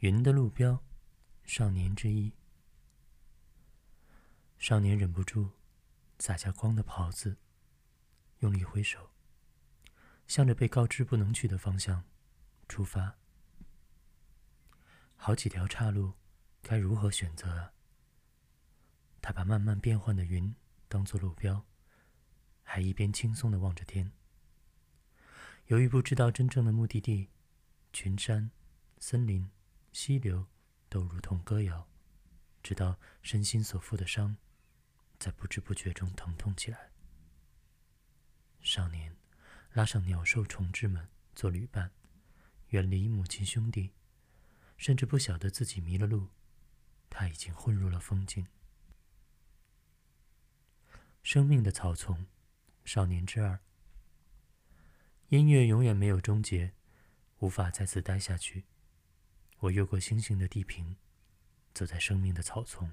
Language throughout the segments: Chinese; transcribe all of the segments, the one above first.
云的路标，少年之一。少年忍不住洒下光的袍子，用力挥手，向着被告知不能去的方向出发。好几条岔路，该如何选择啊？他把慢慢变换的云当作路标，还一边轻松的望着天。由于不知道真正的目的地，群山、森林、溪流都如同歌谣，直到身心所负的伤。在不知不觉中疼痛起来。少年拉上鸟兽虫豸们做旅伴，远离母亲兄弟，甚至不晓得自己迷了路。他已经混入了风景。生命的草丛，少年之二。音乐永远没有终结，无法再次待下去。我越过星星的地平，走在生命的草丛。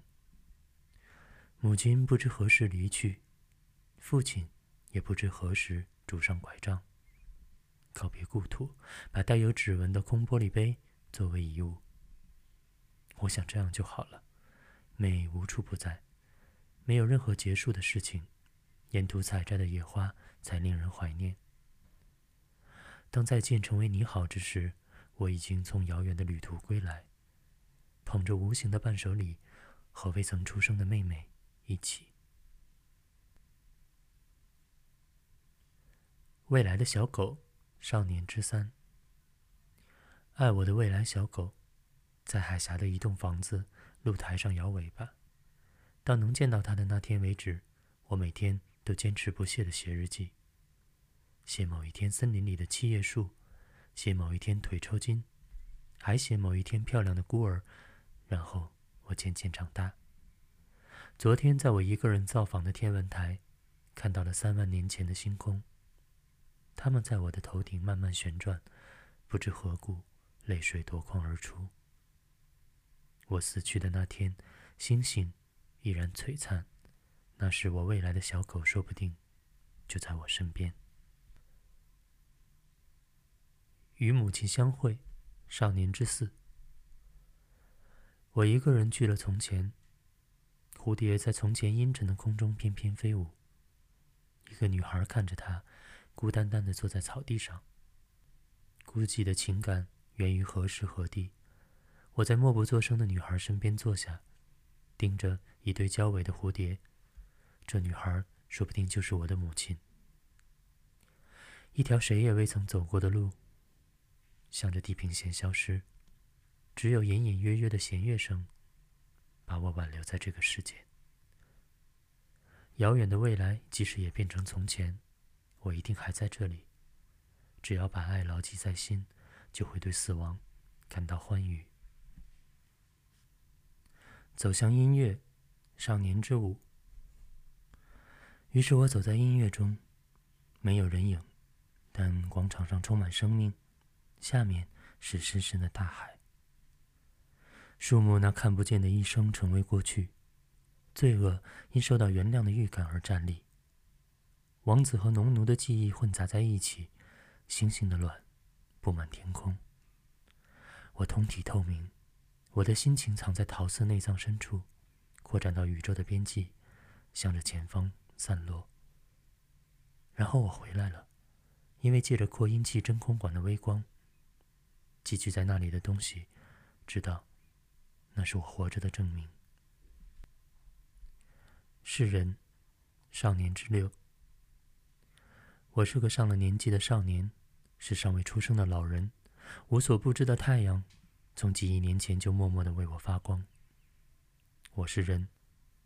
母亲不知何时离去，父亲也不知何时拄上拐杖。告别故土，把带有指纹的空玻璃杯作为遗物。我想这样就好了，美无处不在，没有任何结束的事情。沿途采摘的野花才令人怀念。当再见成为你好之时，我已经从遥远的旅途归来，捧着无形的伴手礼，和未曾出生的妹妹。一起，未来的小狗，少年之三。爱我的未来小狗，在海峡的一栋房子露台上摇尾巴。到能见到它的那天为止，我每天都坚持不懈的写日记，写某一天森林里的七叶树，写某一天腿抽筋，还写某一天漂亮的孤儿。然后我渐渐长大。昨天，在我一个人造访的天文台，看到了三万年前的星空。它们在我的头顶慢慢旋转，不知何故，泪水夺眶而出。我死去的那天，星星依然璀璨。那时，我未来的小狗说不定就在我身边。与母亲相会，少年之四。我一个人去了从前。蝴蝶在从前阴沉的空中翩翩飞舞。一个女孩看着它，孤单单的坐在草地上。孤寂的情感源于何时何地？我在默不作声的女孩身边坐下，盯着一对交尾的蝴蝶。这女孩说不定就是我的母亲。一条谁也未曾走过的路，向着地平线消失，只有隐隐约约的弦乐声。把我挽留在这个世界。遥远的未来，即使也变成从前，我一定还在这里。只要把爱牢记在心，就会对死亡感到欢愉。走向音乐，少年之舞。于是我走在音乐中，没有人影，但广场上充满生命，下面是深深的大海。树木那看不见的一生成为过去，罪恶因受到原谅的预感而站立。王子和农奴的记忆混杂在一起，星星的卵布满天空。我通体透明，我的心情藏在桃色内脏深处，扩展到宇宙的边际，向着前方散落。然后我回来了，因为借着扩音器真空管的微光，寄居在那里的东西知道。那是我活着的证明。是人，少年之六。我是个上了年纪的少年，是尚未出生的老人。无所不知的太阳，从几亿年前就默默的为我发光。我是人，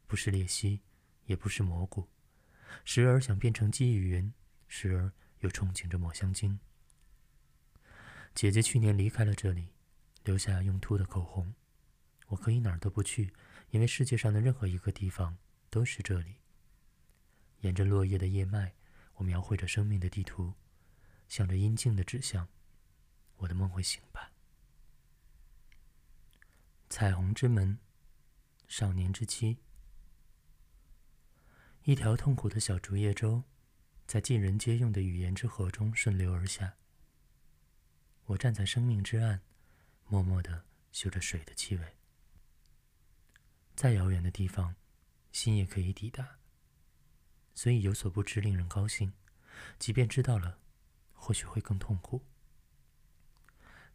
不是鬣蜥，也不是蘑菇。时而想变成鸡与云，时而又憧憬着抹香鲸。姐姐去年离开了这里，留下用秃的口红。我可以哪儿都不去，因为世界上的任何一个地方都是这里。沿着落叶的叶脉，我描绘着生命的地图，向着阴茎的指向。我的梦会醒吧。彩虹之门，少年之妻。一条痛苦的小竹叶舟，在尽人皆用的语言之河中顺流而下。我站在生命之岸，默默的嗅着水的气味。再遥远的地方，心也可以抵达。所以有所不知令人高兴，即便知道了，或许会更痛苦。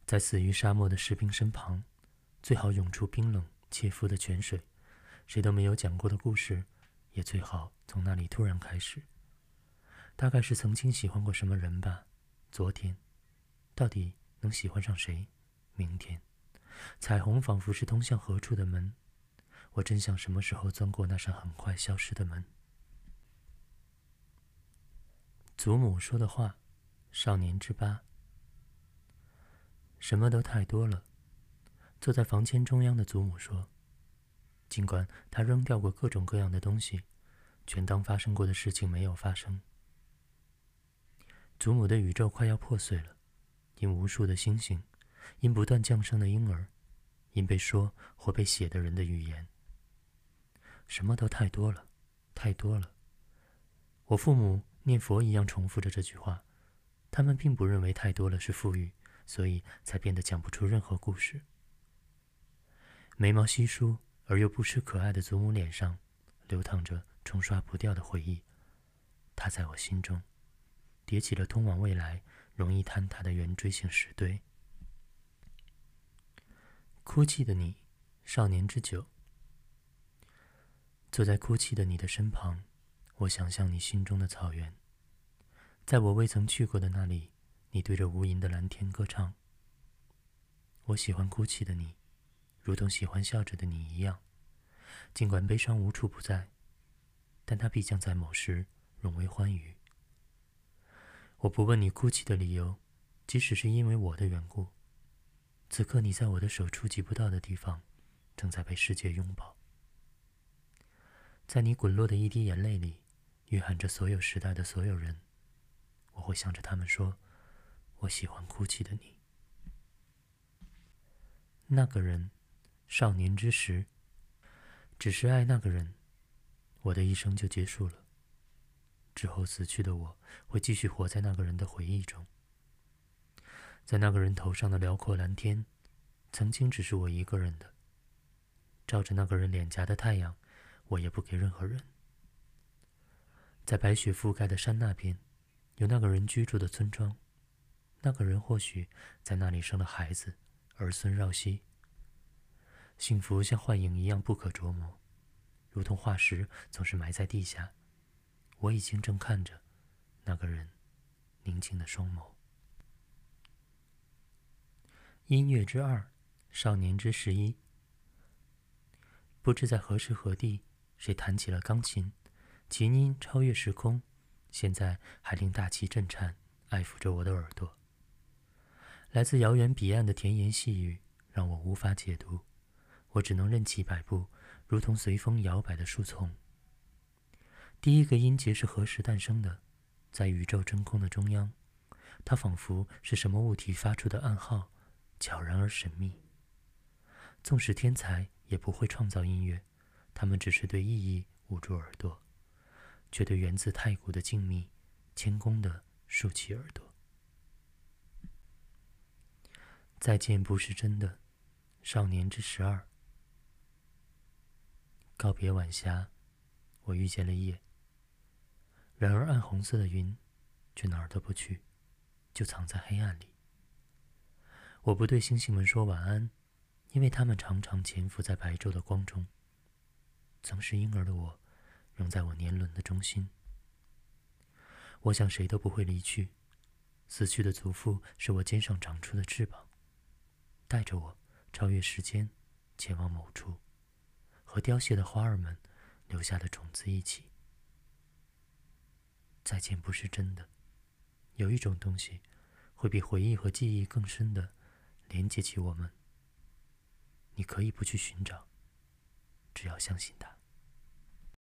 在死于沙漠的士兵身旁，最好涌出冰冷切肤的泉水。谁都没有讲过的故事，也最好从那里突然开始。大概是曾经喜欢过什么人吧。昨天，到底能喜欢上谁？明天，彩虹仿佛是通向何处的门。我真想什么时候钻过那扇很快消失的门。祖母说的话，少年之八。什么都太多了。坐在房间中央的祖母说：“尽管他扔掉过各种各样的东西，全当发生过的事情没有发生。”祖母的宇宙快要破碎了，因无数的星星，因不断降生的婴儿，因被说或被写的人的语言。什么都太多了，太多了。我父母念佛一样重复着这句话，他们并不认为太多了是富裕。所以才变得讲不出任何故事。眉毛稀疏而又不失可爱的祖母脸上，流淌着冲刷不掉的回忆。她在我心中，叠起了通往未来容易坍塌的圆锥形石堆。哭泣的你，少年之酒。坐在哭泣的你的身旁，我想象你心中的草原，在我未曾去过的那里。你对着无垠的蓝天歌唱。我喜欢哭泣的你，如同喜欢笑着的你一样。尽管悲伤无处不在，但它必将在某时融为欢愉。我不问你哭泣的理由，即使是因为我的缘故。此刻你在我的手触及不到的地方，正在被世界拥抱。在你滚落的一滴眼泪里，蕴含着所有时代的所有人。我会向着他们说。我喜欢哭泣的你，那个人，少年之时，只是爱那个人，我的一生就结束了。之后死去的我会继续活在那个人的回忆中，在那个人头上的辽阔蓝天，曾经只是我一个人的。照着那个人脸颊的太阳，我也不给任何人。在白雪覆盖的山那边，有那个人居住的村庄。那个人或许在那里生了孩子，儿孙绕膝。幸福像幻影一样不可捉摸，如同化石总是埋在地下。我已经正看着那个人宁静的双眸。音乐之二，少年之十一。不知在何时何地，谁弹起了钢琴，琴音超越时空，现在还令大气震颤，爱抚着我的耳朵。来自遥远彼岸的甜言细语，让我无法解读。我只能任其摆布，如同随风摇摆的树丛。第一个音节是何时诞生的？在宇宙真空的中央，它仿佛是什么物体发出的暗号，悄然而神秘。纵使天才也不会创造音乐，他们只是对意义捂住耳朵，却对源自太古的静谧，谦恭地竖起耳朵。再见不是真的，少年之十二。告别晚霞，我遇见了夜。然而暗红色的云，却哪儿都不去，就藏在黑暗里。我不对星星们说晚安，因为他们常常潜伏在白昼的光中。曾是婴儿的我，仍在我年轮的中心。我想谁都不会离去，死去的祖父是我肩上长出的翅膀。带着我超越时间，前往某处，和凋谢的花儿们留下的种子一起。再见不是真的，有一种东西会比回忆和记忆更深的连接起我们。你可以不去寻找，只要相信它。